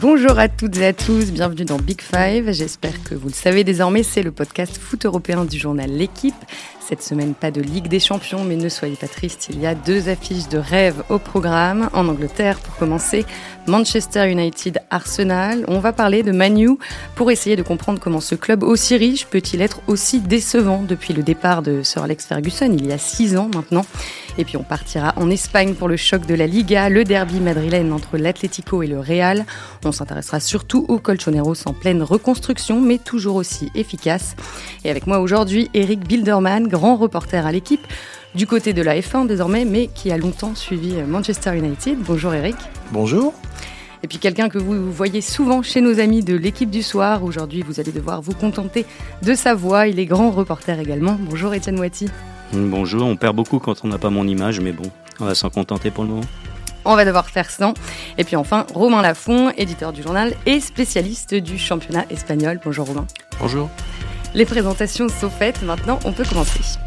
Bonjour à toutes et à tous, bienvenue dans Big Five. J'espère que vous le savez désormais, c'est le podcast foot européen du journal L'équipe. Cette semaine, pas de Ligue des Champions, mais ne soyez pas tristes, il y a deux affiches de rêve au programme. En Angleterre, pour commencer, Manchester United Arsenal. On va parler de Manu pour essayer de comprendre comment ce club aussi riche peut-il être aussi décevant depuis le départ de Sir Alex Ferguson il y a six ans maintenant. Et puis on partira en Espagne pour le choc de la Liga, le derby madrilène entre l'Atlético et le Real. On s'intéressera surtout aux Colchoneros en pleine reconstruction, mais toujours aussi efficace. Et avec moi aujourd'hui, Eric Bilderman, grand reporter à l'équipe, du côté de la F1 désormais, mais qui a longtemps suivi Manchester United. Bonjour Eric. Bonjour. Et puis quelqu'un que vous voyez souvent chez nos amis de l'équipe du soir. Aujourd'hui, vous allez devoir vous contenter de sa voix. Il est grand reporter également. Bonjour Étienne Moiti. Bonjour, on perd beaucoup quand on n'a pas mon image, mais bon, on va s'en contenter pour le moment. On va devoir faire sans. Et puis enfin, Romain Lafont, éditeur du journal et spécialiste du championnat espagnol. Bonjour Romain. Bonjour. Les présentations sont faites, maintenant on peut commencer.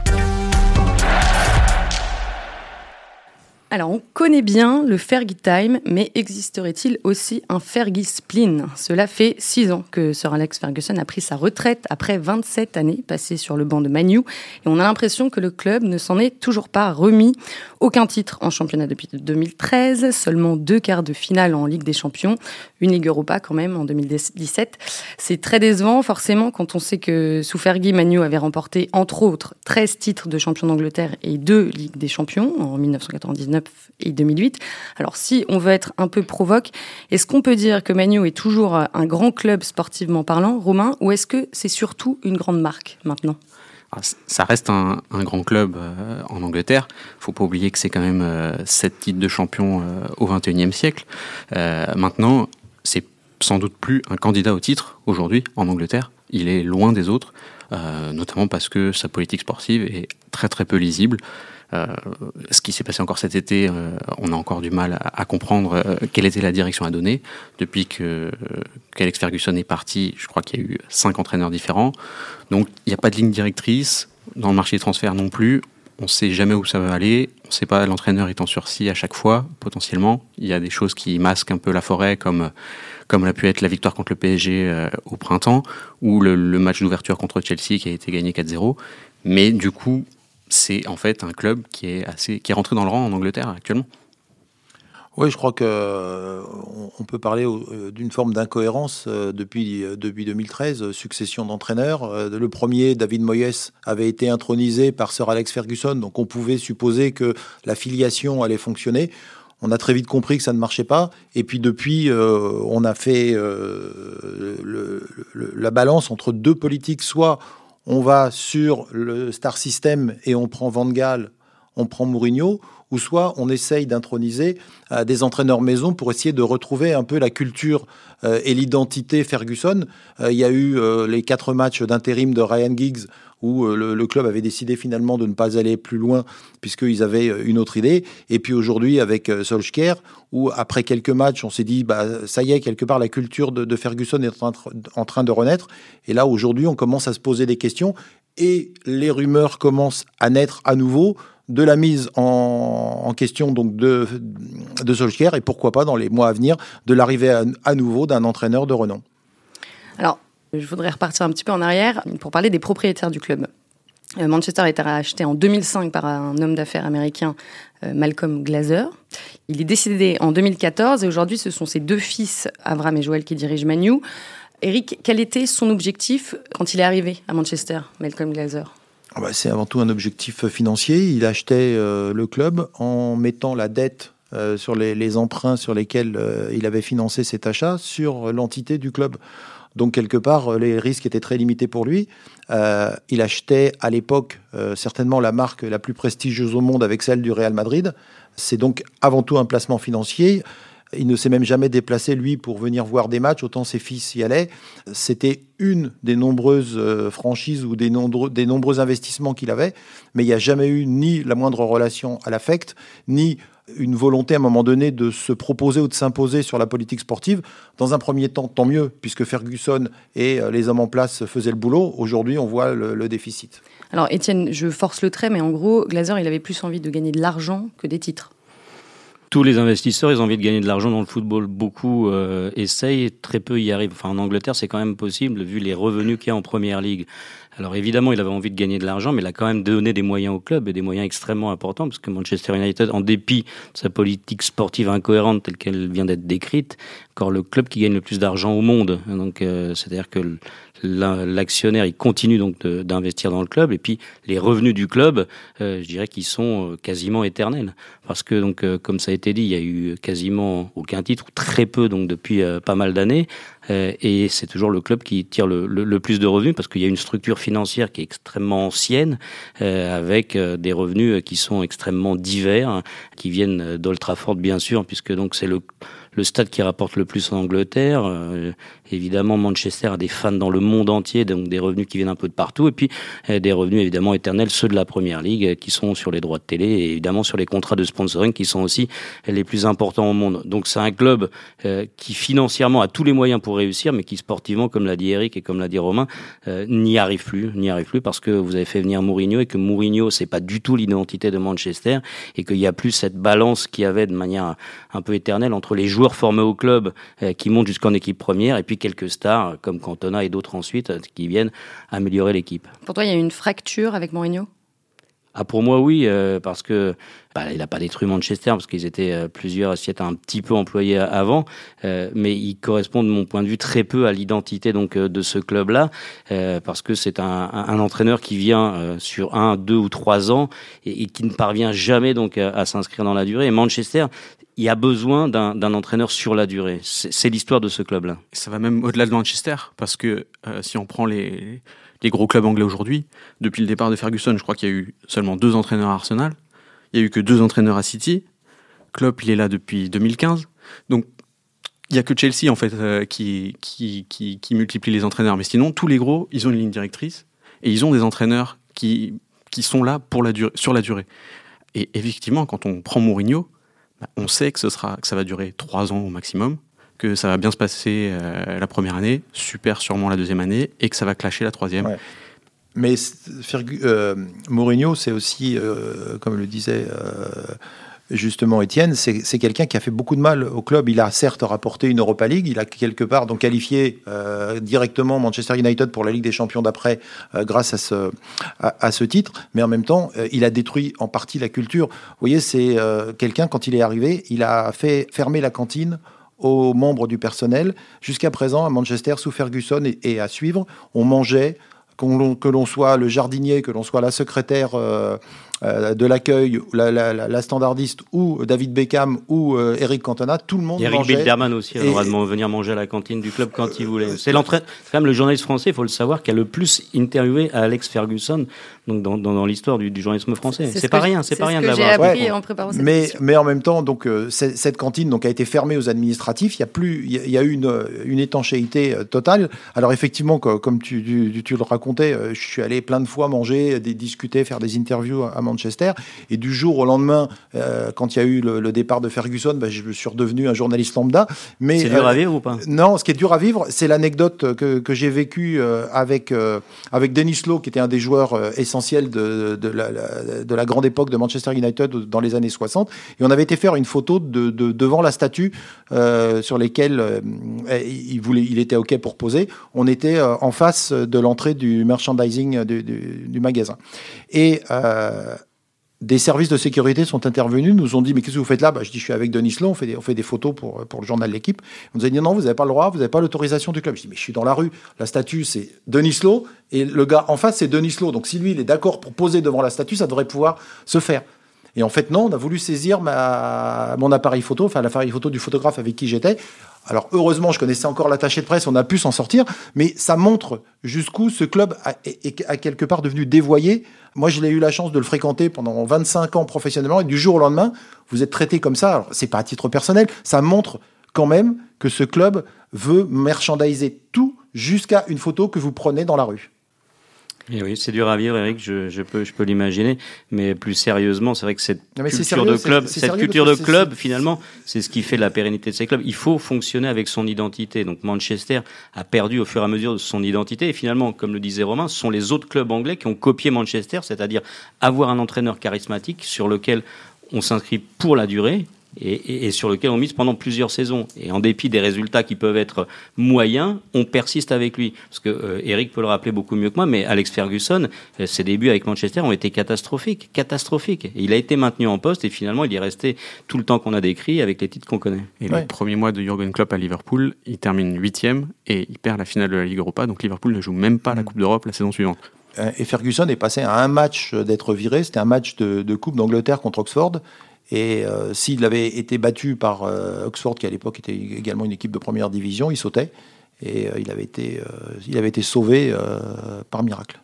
Alors, on connaît bien le Fergie Time, mais existerait-il aussi un Fergie Spleen? Cela fait six ans que Sir Alex Ferguson a pris sa retraite après 27 années passées sur le banc de Manu, et on a l'impression que le club ne s'en est toujours pas remis. Aucun titre en championnat depuis 2013, seulement deux quarts de finale en Ligue des Champions, une Ligue Europa quand même en 2017. C'est très décevant, forcément, quand on sait que sous Fergie, Manu avait remporté, entre autres, 13 titres de champion d'Angleterre et deux Ligues des Champions en 1999 et 2008. Alors si on veut être un peu provoque, est-ce qu'on peut dire que Manu est toujours un grand club sportivement parlant, Romain, ou est-ce que c'est surtout une grande marque maintenant? Ah, ça reste un, grand club euh, en Angleterre. Faut pas oublier que c'est quand même euh, sept titres de champion euh, au XXIe siècle. maintenant, c'est sans doute plus un candidat au titre aujourd'hui en Angleterre. Il est loin des autres, notamment parce que sa politique sportive est très très peu lisible. Euh, ce qui s'est passé encore cet été, euh, on a encore du mal à, comprendre euh, quelle était la direction à donner. Depuis que qu'Alex Ferguson est parti, je crois qu'il y a eu cinq entraîneurs différents. Donc il n'y a pas de ligne directrice dans le marché des transferts non plus. On ne sait jamais où ça va aller. On ne sait pas l'entraîneur est en sursis à chaque fois, potentiellement. Il y a des choses qui masquent un peu la forêt, comme comme l'a pu être la victoire contre le PSG au printemps, ou le, le match d'ouverture contre Chelsea qui a été gagné 4-0. Mais du coup, c'est en fait un club qui est assez qui est rentré dans le rang en Angleterre actuellement. Oui, je crois que euh, on peut parler euh, d'une forme d'incohérence euh, depuis depuis 2013, succession d'entraîneurs. Le premier, David Moyes, avait été intronisé par Sir Alex Ferguson, donc on pouvait supposer que la filiation allait fonctionner. On a très vite compris que ça ne marchait pas. Et puis depuis, on a fait la balance entre deux politiques. Soit on va sur le star system et on prend Van Gaal, on prend Mourinho, ou soit on essaye d'introniser euh, des entraîneurs maison pour essayer de retrouver un peu la culture euh, et l'identité Ferguson. Euh, il y a eu les quatre matchs d'intérim de Ryan Giggs où le, club avait décidé finalement de ne pas aller plus loin puisqu'ils avaient une autre idée. Et puis aujourd'hui avec Solskjaer, où après quelques matchs, on s'est dit, bah, ça y est, quelque part, la culture de, Ferguson est en, en, train de renaître. Et là, aujourd'hui, on commence à se poser des questions et les rumeurs commencent à naître à nouveau de la mise en, question donc de, de Solskjaer et pourquoi pas dans les mois à venir de l'arrivée à, nouveau d'un entraîneur de renom. Alors, je voudrais repartir un petit peu en arrière pour parler des propriétaires du club. Euh, Manchester a été racheté en 2005 par un homme d'affaires américain, euh, Malcolm Glazer. Il est décédé en 2014 et aujourd'hui ce sont ses deux fils, Avram et Joël, qui dirigent Manu. Eric, quel était son objectif quand il est arrivé à Manchester, Malcolm Glazer? Ah bah, c'est avant tout un objectif financier. Il achetait euh, le club en mettant la dette euh, sur les, emprunts sur lesquels euh, il avait financé cet achat sur l'entité du club. Donc quelque part, les risques étaient très limités pour lui. il achetait à l'époque certainement la marque la plus prestigieuse au monde avec celle du Real Madrid. C'est donc avant tout un placement financier. Il ne s'est même jamais déplacé, lui, pour venir voir des matchs, autant ses fils y allaient. C'était une des nombreuses euh, franchises ou des, nombreux, des nombreux investissements qu'il avait, mais il n'y a jamais eu ni la moindre relation à l'affect, ni une volonté à un moment donné de se proposer ou de s'imposer sur la politique sportive. Dans un premier temps, tant mieux, puisque Ferguson et euh, les hommes en place faisaient le boulot. Aujourd'hui, on voit le, le déficit. Alors, Étienne, je force le trait, mais en gros, Glazer, il avait plus envie de gagner de l'argent que des titres. Tous les investisseurs, ils ont envie de gagner de l'argent dans le football. Beaucoup euh, essayent, très peu y arrivent. Enfin, en Angleterre, c'est quand même possible, vu les revenus qu'il y a en première ligue. Alors évidemment, il avait envie de gagner de l'argent, mais il a quand même donné des moyens au club et des moyens extrêmement importants, parce que Manchester United, en dépit de sa politique sportive incohérente telle qu'elle vient d'être décrite, encore le club qui gagne le plus d'argent au monde. Donc euh, c'est-à-dire que l'actionnaire, il continue donc d'investir dans le club, et puis les revenus du club, euh, je dirais qu'ils sont euh, quasiment éternels, parce que donc comme ça a été dit, il y a eu quasiment aucun titre, ou très peu donc depuis pas mal d'années, et c'est toujours le club qui tire le, plus de revenus, parce qu'il y a une structure financière qui est extrêmement ancienne, avec des revenus qui sont extrêmement divers, qui viennent d'Old Trafford bien sûr, puisque donc c'est le stade qui rapporte le plus en Angleterre. Euh, évidemment, Manchester a des fans dans le monde entier, donc des revenus qui viennent un peu de partout, et puis euh, des revenus évidemment éternels, ceux de la Première Ligue, euh, qui sont sur les droits de télé, et évidemment sur les contrats de sponsoring, qui sont aussi les plus importants au monde. Donc c'est un club qui financièrement a tous les moyens pour réussir, mais qui sportivement, comme l'a dit Eric et comme l'a dit Romain, n'y arrive plus, n'y arrive plus parce que vous avez fait venir Mourinho et que Mourinho c'est pas du tout l'identité de Manchester et qu'il y a plus cette balance qu'il y avait de manière un peu éternelle entre les joueurs formés au club euh, qui montent jusqu'en équipe première, et puis quelques stars euh, comme Cantona et d'autres ensuite euh, qui viennent améliorer l'équipe. Pour toi, il y a une fracture avec Mourinho? Ah, pour moi, oui, parce que bah, il n'a pas détruit Manchester, parce qu'ils étaient plusieurs assiettes un petit peu employés avant, mais il correspond, de mon point de vue, très peu à l'identité donc de ce club-là, parce que c'est un, un, entraîneur qui vient sur un, deux ou trois ans et, qui ne parvient jamais donc à, à s'inscrire dans la durée. Et Manchester, il y a besoin d'un entraîneur sur la durée. C'est l'histoire de ce club-là. Ça va même au-delà de Manchester, parce que euh, si on prend les, les gros clubs anglais aujourd'hui, depuis le départ de Ferguson, je crois qu'il y a eu seulement deux entraîneurs à Arsenal. Il y a eu que deux entraîneurs à City. Klopp, il est là depuis 2015. Donc, il y a que Chelsea en fait euh, qui, qui, qui, qui, multiplie les entraîneurs. Mais sinon, tous les gros, ils ont une ligne directrice et ils ont des entraîneurs qui, qui sont là pour la durée, sur la durée. Et effectivement, quand on prend Mourinho, on sait que, ça va durer trois ans au maximum, que ça va bien se passer euh, la première année, super sûrement la deuxième année, et que ça va clasher la troisième. Mais euh, Mourinho, c'est aussi, euh, comme le disait justement Étienne, c'est quelqu'un qui a fait beaucoup de mal au club. Il a certes rapporté une Europa League, il a quelque part donc qualifié euh, directement Manchester United pour la Ligue des Champions d'après euh, grâce à ce, à, ce titre, mais en même temps, euh, il a détruit en partie la culture. Vous voyez, c'est quelqu'un, quand il est arrivé, il a fait fermer la cantine aux membres du personnel. Jusqu'à présent, à Manchester, sous Ferguson et, à suivre, on mangeait, que l'on soit le jardinier, que l'on soit la secrétaire euh, de l'accueil, la, standardiste ou David Beckham ou euh, Eric Cantona, tout le monde Eric mangeait. Bilderman aussi, a le droit de venir manger à la cantine du club quand il voulait. C'est l'entraîne, quand même le journaliste français, il faut le savoir, qui a le plus interviewé Alex Ferguson donc dans, dans, l'histoire du, journalisme français. C'est pas rien, c'est pas rien de l'avoir. appris en préparant cette mais, mais en même temps, donc euh, cette cantine donc a été fermée aux administratifs. Il y a plus, il y a eu une, une étanchéité totale. Alors effectivement, comme tu, tu, le racontais, je suis allé plein de fois manger, discuter, faire des interviews à Manchester. Et du jour au lendemain, euh, quand il y a eu le, départ de Ferguson, bah, je suis redevenu un journaliste lambda. Mais c'est dur à euh, vivre ou pas? Non, ce qui est dur à vivre, c'est l'anecdote que, que j'ai vécue euh, avec avec Dennis Lowe, qui était un des joueurs essentiels de, de, la, de la grande époque de Manchester United dans les années 60. Et on avait été faire une photo de, de devant la statue sur lesquelles il voulait, il était ok pour poser. On était en face de l'entrée du merchandising du, du, du magasin. Et euh, des services de sécurité sont intervenus, nous ont dit mais qu'est-ce que vous faites là? Bah, Je dis je suis avec Denis Lowe, on fait des, on fait des photos pour, pour le journal de l'équipe. On nous a dit non, vous n'avez pas le droit, vous n'avez pas l'autorisation du club. Je dis mais je suis dans la rue, la statue c'est Denis Lowe et le gars en face c'est Denis Lowe. Donc si lui il est d'accord pour poser devant la statue, ça devrait pouvoir se faire. Et en fait non, on a voulu saisir ma, mon appareil photo, enfin l'appareil photo du photographe avec qui j'étais. Alors heureusement, je connaissais encore l'attaché de presse, on a pu s'en sortir, mais ça montre jusqu'où ce club a, est, a quelque part devenu dévoyé. Moi, je l'ai eu la chance de le fréquenter pendant 25 ans professionnellement, et du jour au lendemain, vous êtes traité comme ça. Alors, c'est pas à titre personnel, ça montre quand même que ce club veut merchandiser tout jusqu'à une photo que vous prenez dans la rue. Et oui, c'est dur à vivre, Eric, je, je peux, je peux l'imaginer. Mais plus sérieusement, c'est vrai que cette culture de club, cette culture de club, finalement, c'est ce qui fait la pérennité de ces clubs. Il faut fonctionner avec son identité. Donc Manchester a perdu au fur et à mesure de son identité. Et finalement, comme le disait Romain, ce sont les autres clubs anglais qui ont copié Manchester, c'est-à-dire avoir un entraîneur charismatique sur lequel on s'inscrit pour la durée, et, et, sur lequel on mise pendant plusieurs saisons. Et en dépit des résultats qui peuvent être moyens, on persiste avec lui. Parce que euh, Eric peut le rappeler beaucoup mieux que moi, mais Alex Ferguson, euh, ses débuts avec Manchester ont été catastrophiques, catastrophiques. Et il a été maintenu en poste et finalement il est resté tout le temps qu'on a décrit avec les titres qu'on connaît. Et le premier mois de Jurgen Klopp à Liverpool, il termine huitième et il perd la finale de la Ligue Europa. Donc Liverpool ne joue même pas la mm. Coupe d'Europe la saison suivante. Euh, et Ferguson est passé à un match d'être viré. C'était un match de, de Coupe d'Angleterre contre Oxford. Et euh, s'il avait été battu par euh, Oxford, qui à l'époque était également une équipe de première division, il sautait. Et euh, il, avait été, il avait été sauvé par miracle.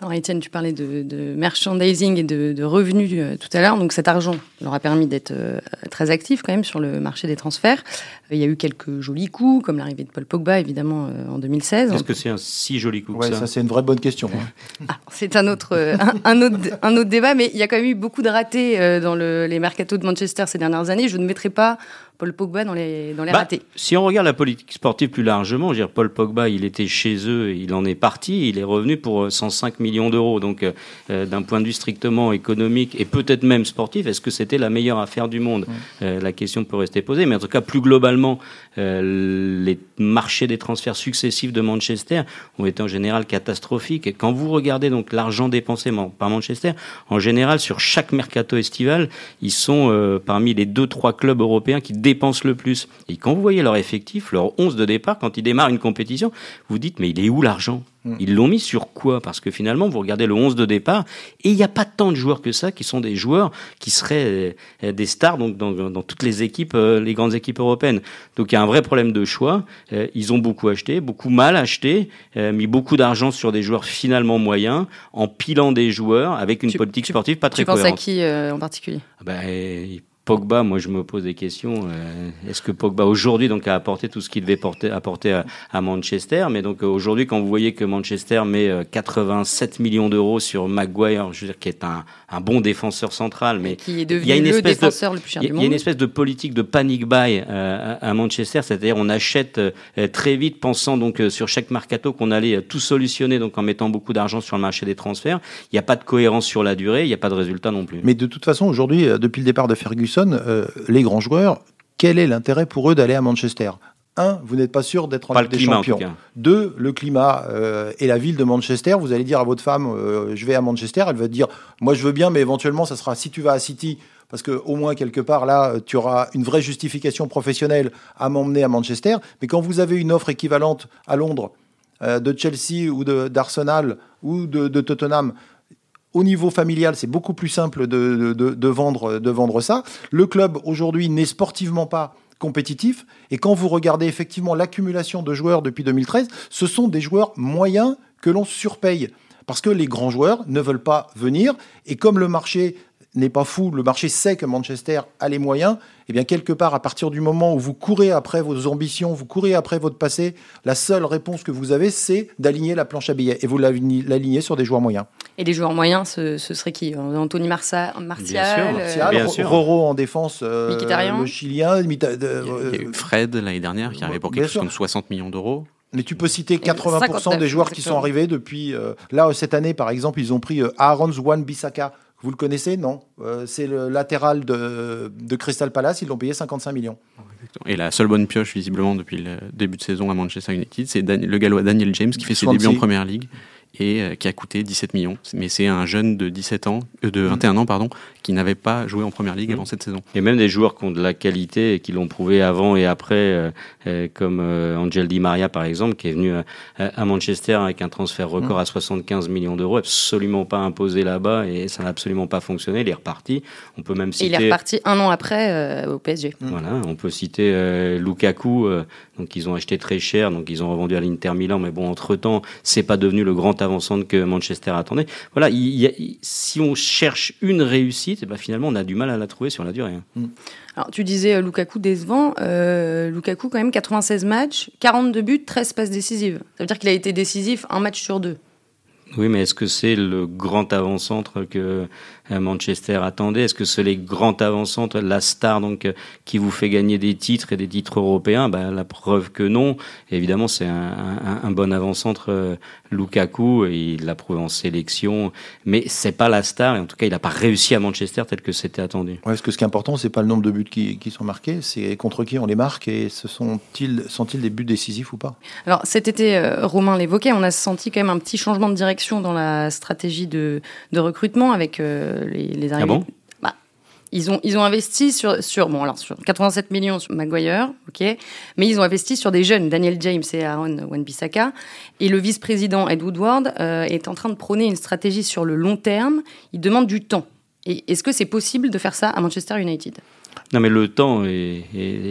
Alors Étienne, tu parlais de, merchandising et de, revenus euh, tout à l'heure. Donc cet argent leur a permis d'être euh, très actifs quand même sur le marché des transferts. Euh, il y a eu quelques jolis coups, comme l'arrivée de Paul Pogba évidemment en 2016. Est-ce que c'est un si joli coup ça, c'est une vraie bonne question. Hein. Ah, c'est un autre, un, autre, un autre débat, mais il y a quand même eu beaucoup de ratés dans le, les mercatos de Manchester ces dernières années. Je ne mettrai pas Paul Pogba dans les, dans les bah, ratés. Si on regarde la politique sportive plus largement, je dire, Paul Pogba, il était chez eux, il en est parti, il est revenu pour 105 millions d'euros. Donc, euh, euh, d'un point de vue strictement économique et peut-être même sportif, est-ce que c'était la meilleure affaire du monde? Euh, La question peut rester posée. Mais en tout cas, plus globalement, les marchés des transferts successifs de Manchester ont été en général catastrophiques. Et quand vous regardez donc l'argent dépensé par Manchester, en général, sur chaque mercato estival, ils sont parmi les deux, trois clubs européens qui dépensent le plus. Et quand vous voyez leur effectif, leur 11 de départ, quand ils démarrent une compétition, vous dites, mais il est où l'argent mm. ils l'ont mis sur quoi Parce que finalement, vous regardez le 11 de départ, et il n'y a pas tant de joueurs que ça qui sont des joueurs qui seraient euh, des stars donc, dans, toutes les équipes, euh, les grandes équipes européennes. Donc il y a un vrai problème de choix. Euh, ils ont beaucoup acheté, beaucoup mal acheté, mis beaucoup d'argent sur des joueurs finalement moyens, en pilant des joueurs avec une politique sportive pas très cohérente. Tu penses à qui en particulier? Ah ben, Pogba, moi je me pose des questions. Euh, est-ce que Pogba aujourd'hui donc a apporté tout ce qu'il devait porter, apporter à, Manchester? Mais donc euh, aujourd'hui, quand vous voyez que Manchester met 87 euh, millions d'euros sur Maguire, je veux dire qui est un, un bon défenseur central, mais qui est devenu il y a une le espèce défenseur de, le plus cher du monde. Il y a une espèce de politique de panic buy à Manchester, c'est-à-dire on achète très vite, pensant donc sur chaque mercato qu'on allait tout solutionner, donc en mettant beaucoup d'argent sur le marché des transferts. Il n'y a pas de cohérence sur la durée, il n'y a pas de résultat non plus. Mais de toute façon, aujourd'hui, depuis le départ de Ferguson euh, les grands joueurs, quel est l'intérêt pour eux d'aller à Manchester? Un, vous n'êtes pas sûr d'être en Ligue des Champions. Deux, le climat euh, et la ville de Manchester. Vous allez dire à votre femme, euh, je vais à Manchester. Elle va dire, moi je veux bien, mais éventuellement, ça sera si tu vas à City, parce que au moins quelque part là, tu auras une vraie justification professionnelle à m'emmener à Manchester. Mais quand vous avez une offre équivalente à Londres, de Chelsea ou d'Arsenal ou de, de, Tottenham, au niveau familial, c'est beaucoup plus simple de, vendre, de vendre ça. Le club, aujourd'hui, n'est sportivement pas compétitif. Et quand vous regardez effectivement l'accumulation de joueurs depuis 2013, ce sont des joueurs moyens que l'on surpaye. Parce que les grands joueurs ne veulent pas venir. Et comme le marché n'est pas fou, le marché sait que Manchester a les moyens, et eh bien quelque part, à partir du moment où vous courez après vos ambitions, vous courez après votre passé, la seule réponse que vous avez, c'est d'aligner la planche à billets. Et vous l'alignez sur des joueurs moyens. Et les joueurs moyens, ce, serait qui? Anthony Martial, Martial, euh, Roro en défense, euh, le Chilien. Euh, Fred l'année dernière qui arrivait pour quelque chose comme 60 millions d'euros. Mais tu peux citer 80% des joueurs qui sont arrivés depuis. là, cette année, par exemple, ils ont pris Aaron Zwan Bissaka vous le connaissez Non? Euh, c'est le latéral de, de, Crystal Palace. Ils l'ont payé 55 millions. Et la seule bonne pioche, visiblement, depuis le début de saison à Manchester United, c'est le Gallois Daniel James qui fait ses débuts en première ligue et euh, qui a coûté 17 millions. Mais c'est un jeune de 17 ans, euh, de 21 ans pardon, qui n'avait pas joué en première ligue mmh. avant cette saison. Et même des joueurs qui ont de la qualité et qui l'ont prouvé avant et après, euh, comme Angel Di Maria par exemple, qui est venu à, Manchester avec un transfert record mmh. à 75 millions d'euros, absolument pas imposé là-bas et ça n'a absolument pas fonctionné. Il est reparti. On peut même citer. il est reparti un an après au PSG. Mmh. Voilà, on peut citer Lukaku, donc ils ont acheté très cher, donc ils ont revendu à l'Inter Milan, mais bon entre temps, c'est pas devenu le grand avançante que Manchester attendait. Voilà, si on cherche une réussite, ben finalement, on a du mal à la trouver sur la durée. Hein. Mm. Alors, tu disais euh, Lukaku décevant. Euh, Lukaku, quand même, 96 matchs, 42 buts, 13 passes décisives. Ça veut dire qu'il a été décisif un match sur deux. Oui, mais est-ce que c'est le grand avant-centre que Manchester attendait Est-ce que c'est les grands avançants, la star donc qui vous fait gagner des titres et des titres européens? Ben, La preuve que non. évidemment, c'est un, un, bon avant-centre Lukaku, il l'a prouvé en sélection, mais c'est pas la star, et en tout cas, il n'a pas réussi à Manchester tel que c'était attendu. Ouais, parce que ce qui est important, c'est pas le nombre de buts qui, qui sont marqués, c'est contre qui on les marque, et ce sont-ils sont -ils des buts décisifs ou pas Alors cet été, euh, Romain l'évoquait, on a senti quand même un petit changement de direction dans la stratégie de, de recrutement avec euh, les, les arrivées. Ah bon ils ont, ils ont investi sur, sur, bon, alors, sur 87 millions sur Maguire, ok, mais ils ont investi sur des jeunes, Daniel James et Aaron Wan-Bissaka. Et le vice-président Ed Woodward euh, est en train de prôner une stratégie sur le long terme. Il demande du temps. Et est-ce que c'est possible de faire ça à Manchester United? Non, mais le temps et,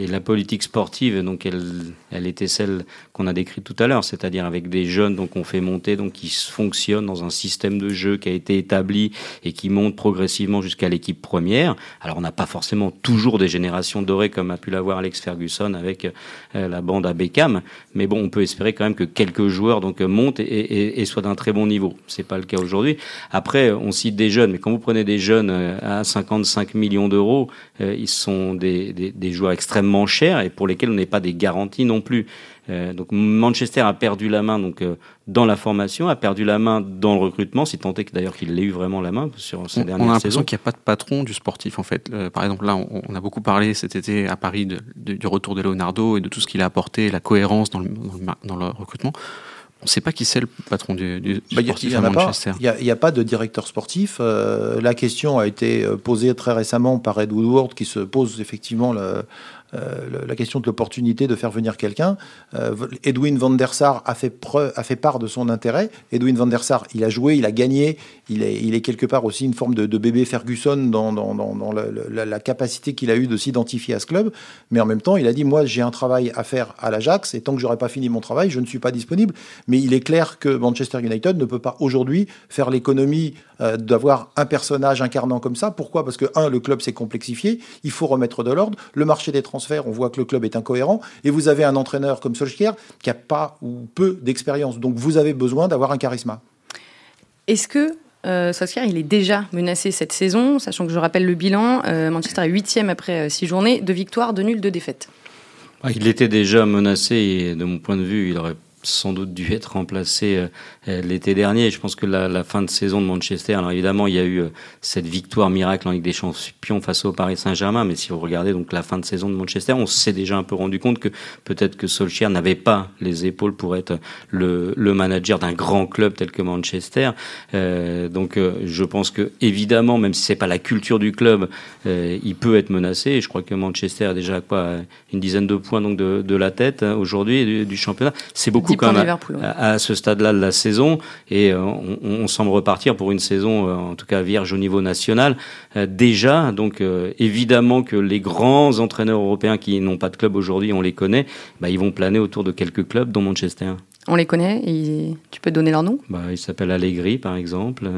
la politique sportive, donc elle, elle était celle qu'on a décrite tout à l'heure, c'est-à-dire avec des jeunes donc on fait monter, donc qui fonctionnent dans un système de jeu qui a été établi et qui monte progressivement jusqu'à l'équipe première. Alors on n'a pas forcément toujours des générations dorées comme a pu l'avoir Alex Ferguson avec euh, la bande à Beckham, mais bon, on peut espérer quand même que quelques joueurs donc montent et, soient d'un très bon niveau. C'est pas le cas aujourd'hui. Après, on cite des jeunes, mais quand vous prenez des jeunes euh, à 55 millions d'euros, euh, ils sont des, des, joueurs extrêmement chers et pour lesquels on n'est pas des garanties non plus. Euh, donc Manchester a perdu la main donc euh, dans la formation, a perdu la main dans le recrutement, si tant est que d'ailleurs qu'il ait eu vraiment la main sur ces dernières saisons. On a l'impression qu'il n'y a pas de patron du sportif en fait. Euh, par exemple là, on, a beaucoup parlé cet été à Paris du retour de Leonardo et de tout ce qu'il a apporté, la cohérence dans le, dans le recrutement. On ne sait pas qui c'est le patron du, du bah, sportif à Manchester. Il n'y a, pas de directeur sportif. Euh, la question a été euh, posée très récemment par Ed Woodward, qui se pose effectivement le, euh, la question de l'opportunité de faire venir quelqu'un. Euh, Edwin van der Sar a fait, a fait part de son intérêt. Edwin van der Sar, il a joué, il a gagné, il est, il est quelque part aussi une forme de, bébé Ferguson dans, dans, la, capacité qu'il a eu de s'identifier à ce club. Mais en même temps, il a dit, moi j'ai un travail à faire à l'Ajax, et tant que j'aurai pas fini mon travail, je ne suis pas disponible. Mais il est clair que Manchester United ne peut pas aujourd'hui faire l'économie euh, d'avoir un personnage incarnant comme ça. Pourquoi? Parce que, un, le club s'est complexifié, il faut remettre de l'ordre, le marché des transferts on voit que le club est incohérent, et vous avez un entraîneur comme Solskjaer qui n'a pas ou peu d'expérience. Donc vous avez besoin d'avoir un charisme. Est-ce que euh, Solskjaer, il est déjà menacé cette saison, sachant que je rappelle le bilan, euh, Manchester est huitième après euh, six journées, de victoires, de nuls, de défaites? Il était déjà menacé et de mon point de vue, il aurait sans doute dû être remplacé euh, euh, l'été dernier. Je pense que la, fin de saison de Manchester, alors évidemment, il y a eu euh, cette victoire miracle en Ligue des Champions face au Paris Saint-Germain, mais si vous regardez donc la fin de saison de Manchester, on s'est déjà un peu rendu compte que peut-être que Solskjaer n'avait pas les épaules pour être le, manager d'un grand club tel que Manchester. Donc, je pense que évidemment, même si c'est pas la culture du club, il peut être menacé. Et je crois que Manchester a déjà une dizaine de points donc de, de la tête hein, aujourd'hui du, du championnat. C'est beaucoup quand même à, à, ce stade-là de la saison. Et euh, on, semble repartir pour une saison euh, en tout cas vierge au niveau national. Euh, déjà donc évidemment que les grands entraîneurs européens qui n'ont pas de club aujourd'hui on les connaît. Bah, ils vont planer autour de quelques clubs dont Manchester. On les connaît et tu peux donner leur nom? Bah, il s'appelle Allegri par exemple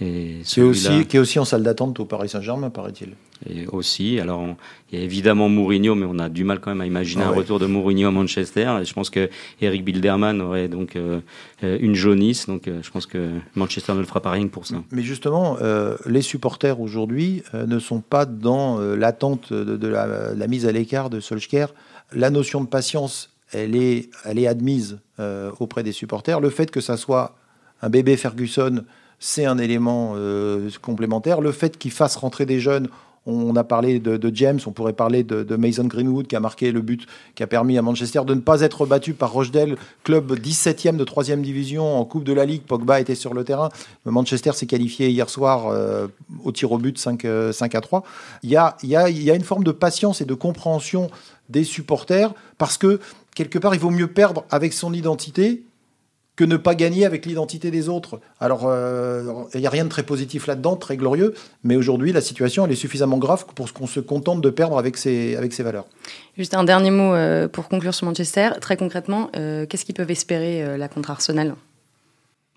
et qui, est aussi, qui est aussi en salle d'attente au Paris Saint-Germain, paraît-il. Et aussi, alors il y a évidemment Mourinho, mais on a du mal quand même à imaginer ah un retour de Mourinho à Manchester. Et je pense que Eric Bilderman aurait donc euh, euh, une jaunisse, donc euh, je pense que Manchester ne le fera pas rien pour ça. Mais justement, les supporters aujourd'hui ne sont pas dans l'attente de, la, la, mise à l'écart de Solskjaer. La notion de patience, elle est, elle est admise auprès des supporters. Le fait que ça soit un bébé Ferguson c'est un élément euh, complémentaire. Le fait qu'il fasse rentrer des jeunes, on a parlé de, James, on pourrait parler de, Mason Greenwood qui a marqué le but qui a permis à Manchester de ne pas être battu par Rochdale, club 17e de 3e division en Coupe de la Ligue. Pogba était sur le terrain. Manchester s'est qualifié hier soir euh, au tir au but 5, 5 euh, à 3. Il y, a, il, y a, il y a une forme de patience et de compréhension des supporters parce que quelque part, il vaut mieux perdre avec son identité que ne pas gagner avec l'identité des autres. Alors, euh, il n'y a rien de très positif là-dedans, très glorieux, mais aujourd'hui, la situation, est suffisamment grave pour qu'on se contente de perdre avec ses, avec ses valeurs. Juste un dernier mot euh, pour conclure sur Manchester. Très concrètement, euh, qu'est-ce qu'ils peuvent espérer là contre Arsenal?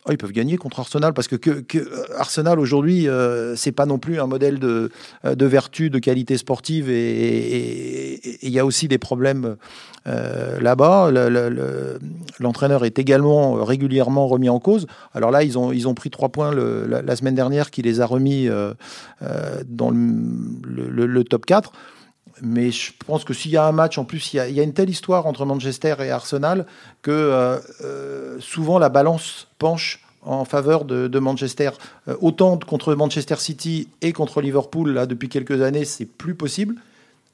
Oh, ils peuvent gagner contre Arsenal parce que, que, Arsenal aujourd'hui, euh, c'est pas non plus un modèle de, de vertu, de qualité sportive et il y a aussi des problèmes euh, là-bas. L'entraîneur est également régulièrement remis en cause. Alors là, ils ont, ils ont pris trois points la, semaine dernière qui les a remis euh, euh, dans le, top 4 mais je pense que s'il y a un match, en plus, il y, a, une telle histoire entre Manchester et Arsenal que souvent la balance penche en faveur de, Manchester. autant contre Manchester City et contre Liverpool, là, depuis quelques années, c'est plus possible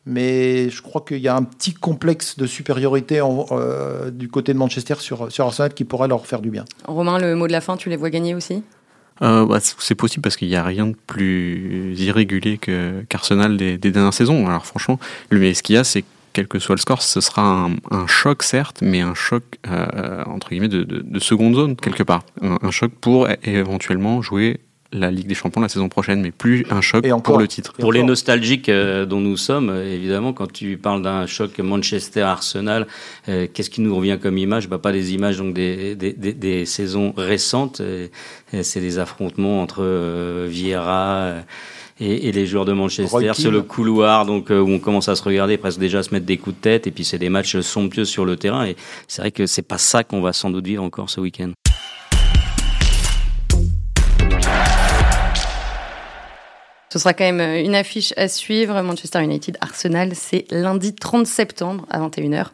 mais je crois qu'il y a un petit complexe de supériorité euh, du côté de Manchester sur Arsenal qui pourrait leur faire du bien. Romain, le mot de la fin, tu les vois gagner aussi? Euh, bah, C'est possible parce qu'il n'y a rien de plus irrégulier qu'Arsenal des, dernières saisons. Alors franchement, mais ce qu'il y a, c'est quel que soit le score, ce sera un, choc certes, mais un choc euh, entre guillemets de, seconde zone quelque part. un choc pour éventuellement jouer la Ligue des Champions la saison prochaine, mais plus un choc pour le titre. Pour les nostalgiques euh, dont nous sommes, euh, évidemment, quand tu parles d'un choc Manchester-Arsenal, euh, qu'est-ce qui nous revient comme image? Bah, Pas des images donc des, des, des, saisons récentes, c'est des affrontements entre Vieira. Et, les joueurs de Manchester sur le couloir, donc où on commence à se regarder, presque déjà à se mettre des coups de tête, et puis c'est des matchs somptueux sur le terrain. Et c'est vrai que c'est pas ça qu'on va sans doute vivre encore ce week-end. Ce sera quand même euh, une affiche à suivre. Manchester United Arsenal, c'est lundi 30 septembre à 21h.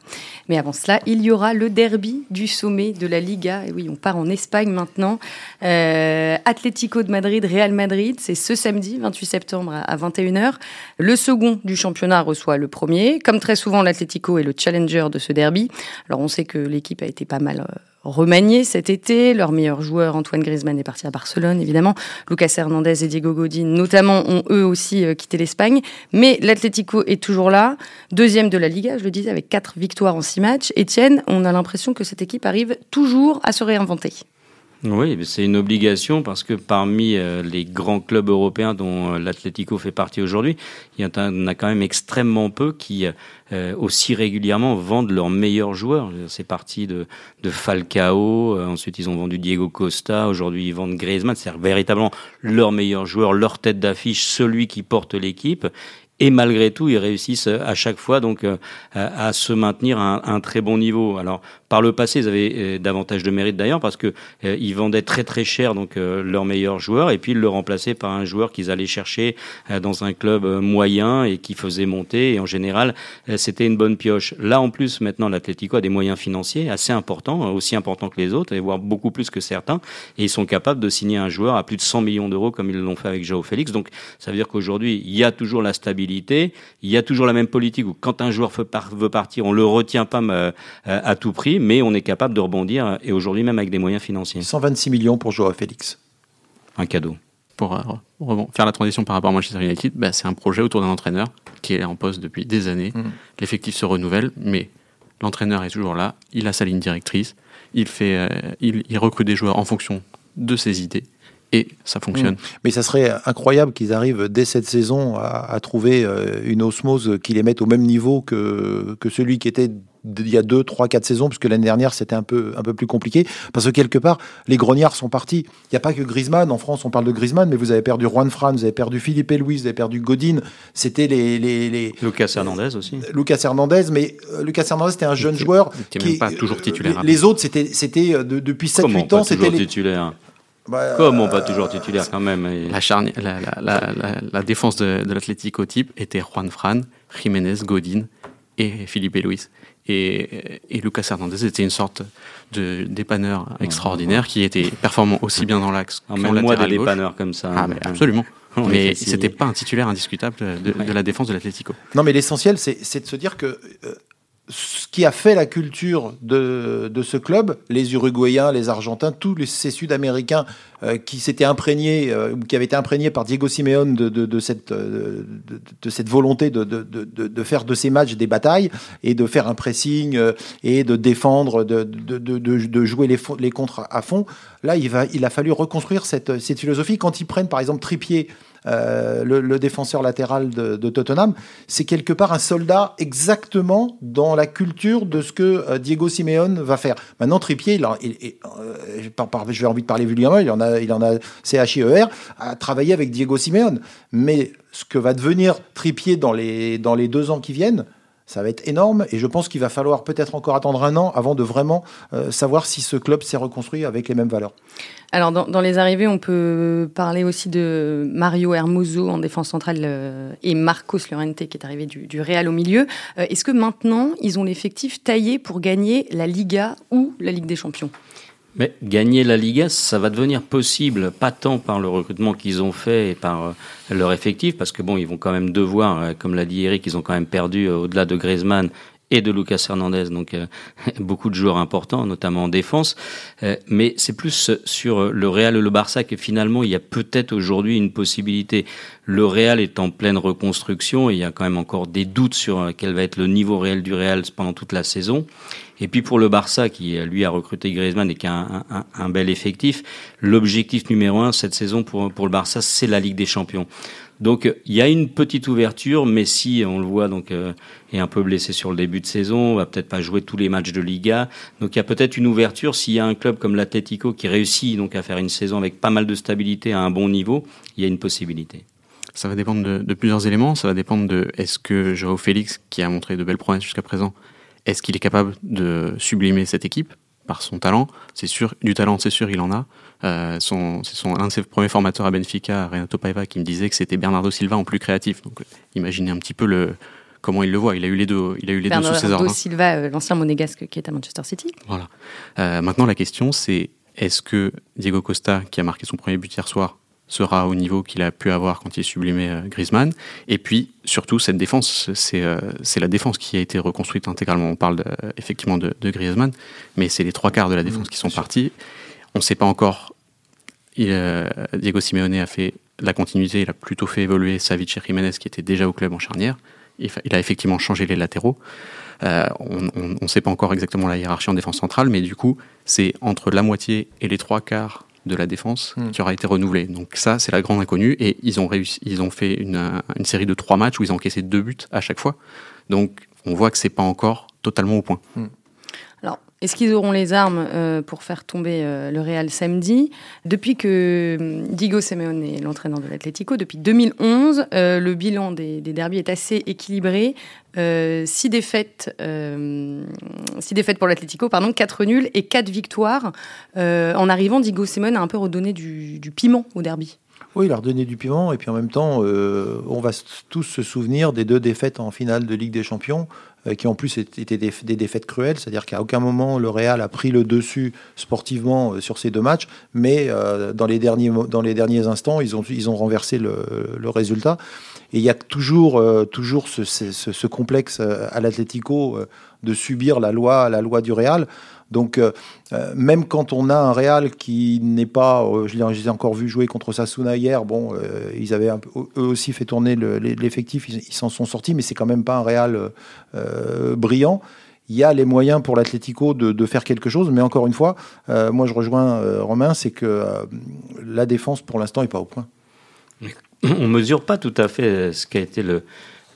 Mais avant cela, il y aura le derby du sommet de la Liga. Et oui, on part en Espagne maintenant. Euh, Atlético de Madrid, Real Madrid, c'est ce samedi 28 septembre à 21h. Le second du championnat reçoit le premier. Comme très souvent, l'Atlético est le challenger de ce derby. Alors on sait que l'équipe a été pas mal euh, remanié cet été. Leur meilleur joueur, Antoine Griezmann, est parti à Barcelone, évidemment. Lucas Hernandez et Diego Godin, notamment, ont eux aussi euh, quitté l'Espagne. Mais l'Atlético est toujours là, deuxième de la Liga, je le disais, avec quatre victoires en six matchs. Etienne, on a l'impression que cette équipe arrive toujours à se réinventer. Oui, c'est une obligation parce que parmi euh, les grands clubs européens dont euh, l'Atlético fait partie aujourd'hui, il y en a quand même extrêmement peu qui euh, aussi régulièrement vendent leurs meilleurs joueurs. C'est parti de, de Falcao, ensuite ils ont vendu Diego Costa, aujourd'hui ils vendent Griezmann, c'est véritablement leur meilleur joueur, leur tête d'affiche, celui qui porte l'équipe et malgré tout, ils réussissent à chaque fois donc à, se maintenir à un, très bon niveau. Alors par le passé, ils avaient euh, davantage de mérite d'ailleurs parce que euh, ils vendaient très très cher donc euh, leur meilleur joueur et puis ils le remplaçaient par un joueur qu'ils allaient chercher dans un club moyen et qui faisait monter et en général c'était une bonne pioche. Là en plus maintenant l'Atlético a des moyens financiers assez importants, aussi importants que les autres voire beaucoup plus que certains et ils sont capables de signer un joueur à plus de 100 millions d'euros comme ils l'ont fait avec Joao Félix. Donc ça veut dire qu'aujourd'hui il y a toujours la stabilité, il y a toujours la même politique où quand un joueur veut partir on le retient pas à tout prix mais on est capable de rebondir, et aujourd'hui même avec des moyens financiers. 126 millions pour Joao Félix. Un cadeau. Pour euh, faire la transition par rapport à Manchester United, bah, c'est un projet autour d'un entraîneur qui est en poste depuis des années. Mm. L'effectif se renouvelle, mais l'entraîneur est toujours là, il a sa ligne directrice, il, fait, euh, il, recrute des joueurs en fonction de ses idées et ça fonctionne. Mm. Mais ça serait incroyable qu'ils arrivent dès cette saison à, trouver euh, une osmose qui les mette au même niveau que, que celui qui était il y a deux, trois, quatre saisons, puisque l'année dernière c'était un peu, un peu plus compliqué, parce que quelque part les grognards sont partis. Il n'y a pas que Griezmann, en France on parle de Griezmann, mais vous avez perdu Juan Fran, vous avez perdu Philippe et Louis, vous avez perdu Godin, c'était les, les, les, Lucas Hernandez aussi. Lucas Hernandez, mais euh, Lucas Hernandez c'était un jeune joueur qui n'est pas toujours titulaire. Les, autres c'était, c'était euh, depuis 7-8 ans, c'était les titulaire. Bah, Comment pas toujours titulaire quand même la, charnière, la, la, la, défense de, de l'Atlético type était Juan Fran, Jiménez, Godin et Philippe et Louis. Et, Lucas Hernandez était une sorte de dépanneur extraordinaire qui était performant aussi bien dans l'axe qu'en latéral moi des dépanneurs comme ça. Ah, absolument. mais c'était pas un titulaire indiscutable de, la défense de l'Atlético. Non, mais l'essentiel, c'est de se dire que euh, ce qui a fait la culture de, ce club, les Uruguayens, les Argentins, tous ces Sud-Américains euh, qui s'étaient imprégnés, euh, qui avaient été imprégnés par Diego Simeone de, cette, euh, de, cette volonté de, faire de ces matchs des batailles et de faire un pressing et de défendre, de, jouer les, les contres à fond. Là, il, va, il a fallu reconstruire cette, cette philosophie. Quand ils prennent par exemple Tripier euh, le, défenseur latéral de, Tottenham, c'est quelque part un soldat exactement dans la culture de ce que Diego Simeone va faire. Maintenant, Trippier, il, je vais envie de parler vulgairement, il en a, il en a CHIER, a travaillé avec Diego Simeone. Mais ce que va devenir Trippier dans les, dans les deux ans qui viennent, ça va être énorme et je pense qu'il va falloir peut-être encore attendre un an avant de vraiment euh, savoir si ce club s'est reconstruit avec les mêmes valeurs. Alors dans, les arrivées, on peut parler aussi de Mario Hermoso en défense centrale euh, et Marcos Llorente qui est arrivé du, Real au milieu. Euh, est-ce que maintenant ils ont l'effectif taillé pour gagner la Liga ou la Ligue des Champions? Mais gagner la Liga, ça va devenir possible, pas tant par le recrutement qu'ils ont fait et par euh, leur effectif, parce que bon, ils vont quand même devoir, euh, comme l'a dit Eric, ils ont quand même perdu euh, au-delà de Griezmann et de Lucas Hernandez, donc beaucoup de joueurs importants, notamment en défense. mais c'est plus sur le Real et le Barça que finalement il y a peut-être aujourd'hui une possibilité. Le Real est en pleine reconstruction et il y a quand même encore des doutes sur quel va être le niveau réel du Real pendant toute la saison. Et puis pour le Barça, qui lui a recruté Griezmann et qui a un, un, bel effectif, l'objectif numéro un cette saison pour, pour le Barça, c'est la Ligue des Champions. Donc il y a une petite ouverture, Messi, on le voit, donc euh, est un peu blessé sur le début de saison, va peut-être pas jouer tous les matchs de Liga. Donc il y a peut-être une ouverture s'il y a un club comme l'Atlético qui réussit donc à faire une saison avec pas mal de stabilité à un bon niveau, il y a une possibilité. Ça va dépendre de, de plusieurs éléments. Ça va dépendre de est-ce que Joao Félix, qui a montré de belles promesses jusqu'à présent, est-ce qu'il est capable de sublimer cette équipe? Par son talent C'est sûr, du talent, c'est sûr, il en a. Euh, son, c'est son, un de ses premiers formateurs à Benfica, Renato Paiva, qui me disait que c'était Bernardo Silva en plus créatif. Donc, imaginez un petit peu le, comment il le voit. Il a eu les deux, il a eu les deux sous ses ordres. Bernardo Silva, euh, l'ancien monégasque qui est à Manchester City. Voilà. Euh, maintenant, la question, c'est est-ce que Diego Costa, qui a marqué son premier but hier soir, sera au niveau qu'il a pu avoir quand il sublimait euh, Griezmann. Et puis, surtout, cette défense, c'est euh, la défense qui a été reconstruite intégralement. On parle effectivement de, Griezmann, mais c'est les trois quarts de la défense mmh, qui sont partis. On ne sait pas encore. Il, euh, Diego Simeone a fait la continuité, il a plutôt fait évoluer Savic et Jiménez qui était déjà au club en charnière. Il, il a effectivement changé les latéraux. on ne sait pas encore exactement la hiérarchie en défense centrale, mais du coup, c'est entre la moitié et les trois quarts de la défense hmm. qui aura été renouvelé. Donc ça, c'est la grande inconnue. Et ils ont, réussi, ils ont fait une, une, série de trois matchs où ils ont encaissé deux buts à chaque fois. Donc on voit que c'est pas encore totalement au point. Hmm. Est-ce qu'ils auront les armes euh, pour faire tomber euh, le Real samedi? Depuis que hum, Diego Simeone est l'entraîneur de l'Atlético, depuis 2011, euh, le bilan des, des est assez équilibré. six défaites, pour l'Atlético, pardon, quatre nuls et quatre victoires. en arrivant, Diego Simeone a un peu redonné du, du piment au derby. Oui, il a redonné du piment et puis en même temps, on va tous se souvenir des deux défaites en finale de Ligue des Champions euh, qui en plus étaient des, défaites cruelles, c'est-à-dire qu'à aucun moment le Real a pris le dessus sportivement euh, sur ces deux matchs, mais euh, dans, les derniers, dans les derniers instants, ils ont, ils ont renversé le, résultat. Et il y a toujours, toujours ce, ce complexe à l'Atlético de subir la loi, la loi du Real. Donc, euh, euh, même quand on a un Real qui n'est pas, euh, je les ai encore vu jouer contre Sasuna hier, bon, ils avaient eux aussi fait tourner l'effectif, ils s'en sont sortis, mais c'est quand même pas un Real brillant il y a les moyens pour l'Atlético de, faire quelque chose. Mais encore une fois, moi je rejoins Romain, c'est que la défense pour l'instant n'est pas au point. On mesure pas tout à fait ce qu'a été le,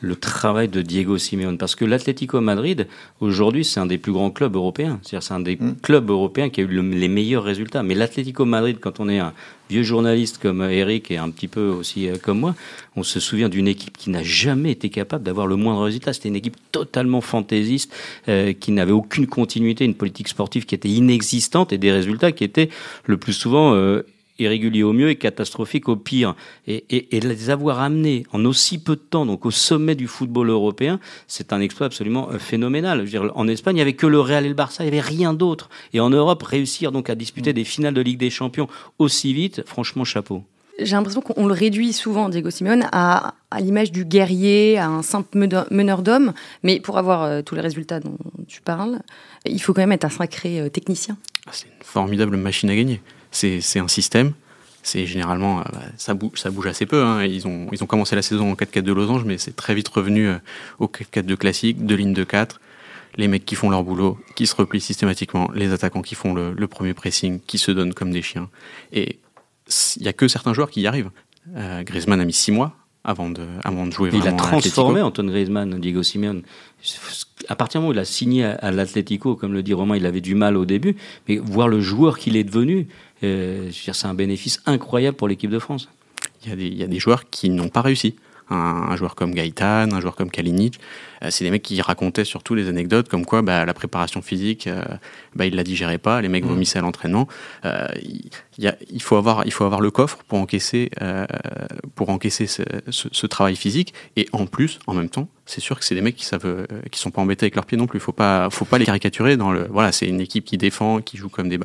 le travail de Diego Simeone. Parce que l'Atlético Madrid, aujourd'hui, c'est un des plus grands clubs européens. C'est-à-dire, c'est un des mm. clubs européens qui a eu les meilleurs résultats. Mais l'Atlético Madrid, quand on est un vieux journaliste comme Eric et un petit peu aussi euh, comme moi, on se souvient d'une équipe qui n'a jamais été capable d'avoir le moindre résultat. C'était une équipe totalement fantaisiste, euh, qui n'avait aucune continuité, une politique sportive qui était inexistante et des résultats qui étaient le plus souvent euh, irrégulier au mieux et catastrophique au pire. Et, et, et, les avoir amenés en aussi peu de temps, donc au sommet du football européen, c'est un exploit absolument euh, phénoménal. Je veux dire, en Espagne, il n'y avait que le Real et le Barça, il n'y avait rien d'autre. Et en Europe, réussir donc à disputer mm. des finales de Ligue des Champions aussi vite, franchement, chapeau. J'ai l'impression qu'on le réduit souvent, Diego Simeone, à, à l'image du guerrier, à un simple meneur d'hommes. Mais pour avoir euh, tous les résultats dont tu parles, il faut quand même être un sacré euh, technicien. Ah, c'est une formidable machine à gagner c'est un système. C'est généralement, euh, bah, ça, bouge, ça bouge assez peu. Hein. Ils, ont, ils ont commencé la saison en 4-4 de losange, mais c'est très vite revenu euh, au 4-4 de classique, de ligne de 4. Les mecs qui font leur boulot, qui se replient systématiquement, les attaquants qui font le, premier pressing, qui se donnent comme des chiens. Et il n'y a que certains joueurs qui y arrivent. Griezmann a mis six mois avant de, avant de jouer il vraiment a transformé Antoine Griezmann, Diego Simeone. À partir du moment où il a signé à, l'Atlético, comme le dit Romain, il avait du mal au début, mais voir le joueur qu'il est devenu, euh, c'est un bénéfice incroyable pour l'équipe de France. Il y, a des, joueurs qui n'ont pas réussi. Un, un, joueur comme Gaëtan, un joueur comme Kalinic, c'est des mecs qui racontaient surtout les anecdotes comme quoi bah, la préparation physique, euh, bah, ils la digéraient pas, les mecs mmh. vomissaient à l'entraînement. Euh, il, y a, il, faut avoir, il faut avoir le coffre pour encaisser, pour encaisser ce, ce, ce, travail physique. Et en plus, en même temps, c'est sûr que c'est des mecs qui savent, qui sont pas embêtés avec leurs pieds non plus. Faut pas, faut pas les caricaturer dans le. Voilà, c'est une équipe qui défend, qui joue comme des.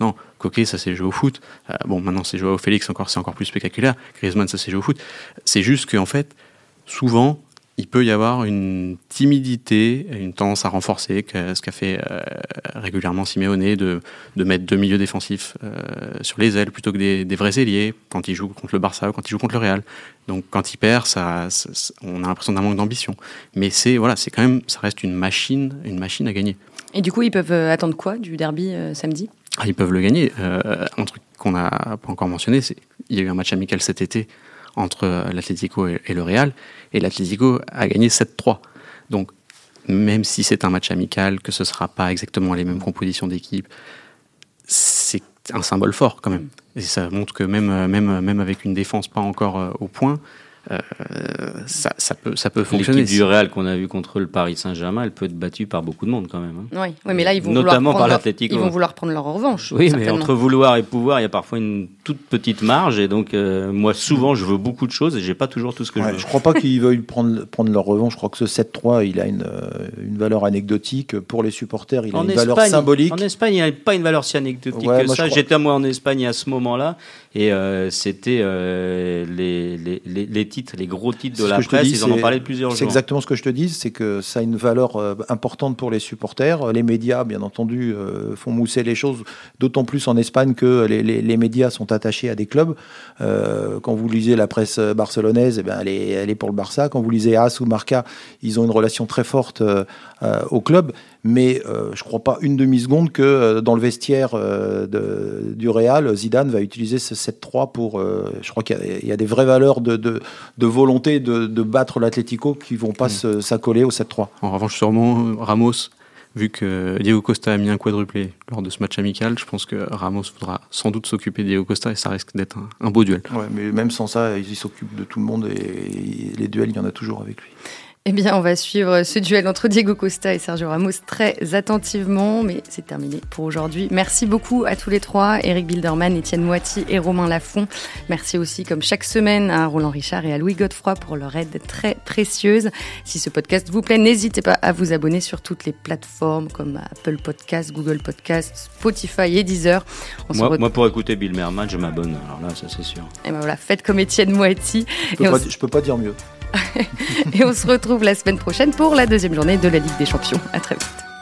Non, Coquet, ça c'est joué au foot. bon, maintenant c'est joué au Félix, encore, c'est encore plus spectaculaire. Griezmann, ça c'est joué au foot. C'est juste qu'en fait, souvent, il peut y avoir une timidité, une tendance à renforcer, ce qu'a fait euh, régulièrement Simeone, de, de, mettre deux milieux défensifs euh, sur les ailes plutôt que des, des, vrais ailiers quand il joue contre le Barça ou quand il joue contre le Real. Donc quand il perd, ça, ça on a l'impression d'un manque d'ambition. Mais c'est voilà, c'est quand même, ça reste une machine, une machine à gagner. Et du coup, ils peuvent euh, attendre quoi du derby samedi? Ah, Ils peuvent le gagner. un truc qu'on n'a pas encore mentionné, c'est il y a eu un match amical cet été entre l'Atlético et, et le Real et l'Atlético a gagné 7-3. Donc, même si c'est un match amical, que ce ne sera pas exactement les mêmes compositions d'équipe, c'est un symbole fort quand même. Et ça montre que même, même, même avec une défense pas encore euh, au point, euh, ça, ça, peut, ça peut fonctionner. L'équipe du Real qu'on a vu contre le Paris Saint-Germain, elle peut être battue par beaucoup de monde quand même. Hein. Oui, oui, mais là, ils vont Notamment vouloir par l'Atlético. Ils vont vouloir prendre leur revanche. Oui, mais entre vouloir et pouvoir, il y a parfois une toute petite marge. Et donc, euh, moi, souvent, je veux beaucoup de choses et j'ai pas toujours tout ce que ouais, je veux. Je crois pas qu'ils veuillent prendre, prendre leur revanche. Je crois que ce 7-3, il a une, euh, une valeur anecdotique pour les supporters. Il en a une Espagne, valeur symbolique. En Espagne, il n'y a pas une valeur si anecdotique Ouais, que moi, ça. J'étais moi en Espagne à ce moment-là et euh, c'était euh, les, les, les, les titres, les gros titres de la presse. dis, ils en ont c'est- parlé plusieurs C'est jours. exactement ce que je te dis, c'est que ça a une valeur importante pour les supporters. Les médias, bien entendu, font mousser les choses, d'autant plus en Espagne que les, les- les médias sont attachés à des clubs. Euh, quand vous lisez la presse barcelonaise, eh ben, elle, est, elle est pour le Barça. Quand vous lisez AS ou Marca, ils ont une relation très forte euh, euh, au club. Mais je ne crois pas une demi-seconde que dans le vestiaire de- du Real, Zidane va utiliser ce 7-3 pour. je crois qu'il y a- il y, a des vraies valeurs de, de, de volonté de, battre l'Atlético qui vont pas se- s'accoler au 7-3. En revanche, sûrement, Ramos, vu que Diego Costa a mis un quadruplé lors de ce match amical, je pense que Ramos voudra sans doute s'occuper de Diego Costa et ça risque d'être un, beau duel. Ouais, mais même sans ça, il s'occupe de tout le monde et les duels, il y en a toujours avec lui. Eh bien, on va suivre ce duel entre Diego Costa et Sergio Ramos très attentivement, mais c'est terminé pour aujourd'hui. Merci beaucoup à tous les trois, Eric Bilderman, Étienne Moiti et Romain Lafont. Merci aussi, comme chaque semaine, à Roland Richard et à Louis Godefroy pour leur aide très précieuse. Si ce podcast vous plaît, n'hésitez pas à vous abonner sur toutes les plateformes comme Apple Podcast, Google Podcast, Spotify et Deezer. On se Moi, pour écouter Bill Merman, je m'abonne. Alors là, ça c'est sûr. Et ben voilà, faites comme Étienne Moiti. Je peux, Et on pas, s- je peux pas dire mieux. Et on se retrouve la semaine prochaine pour la deuxième journée de la Ligue des Champions. À très vite.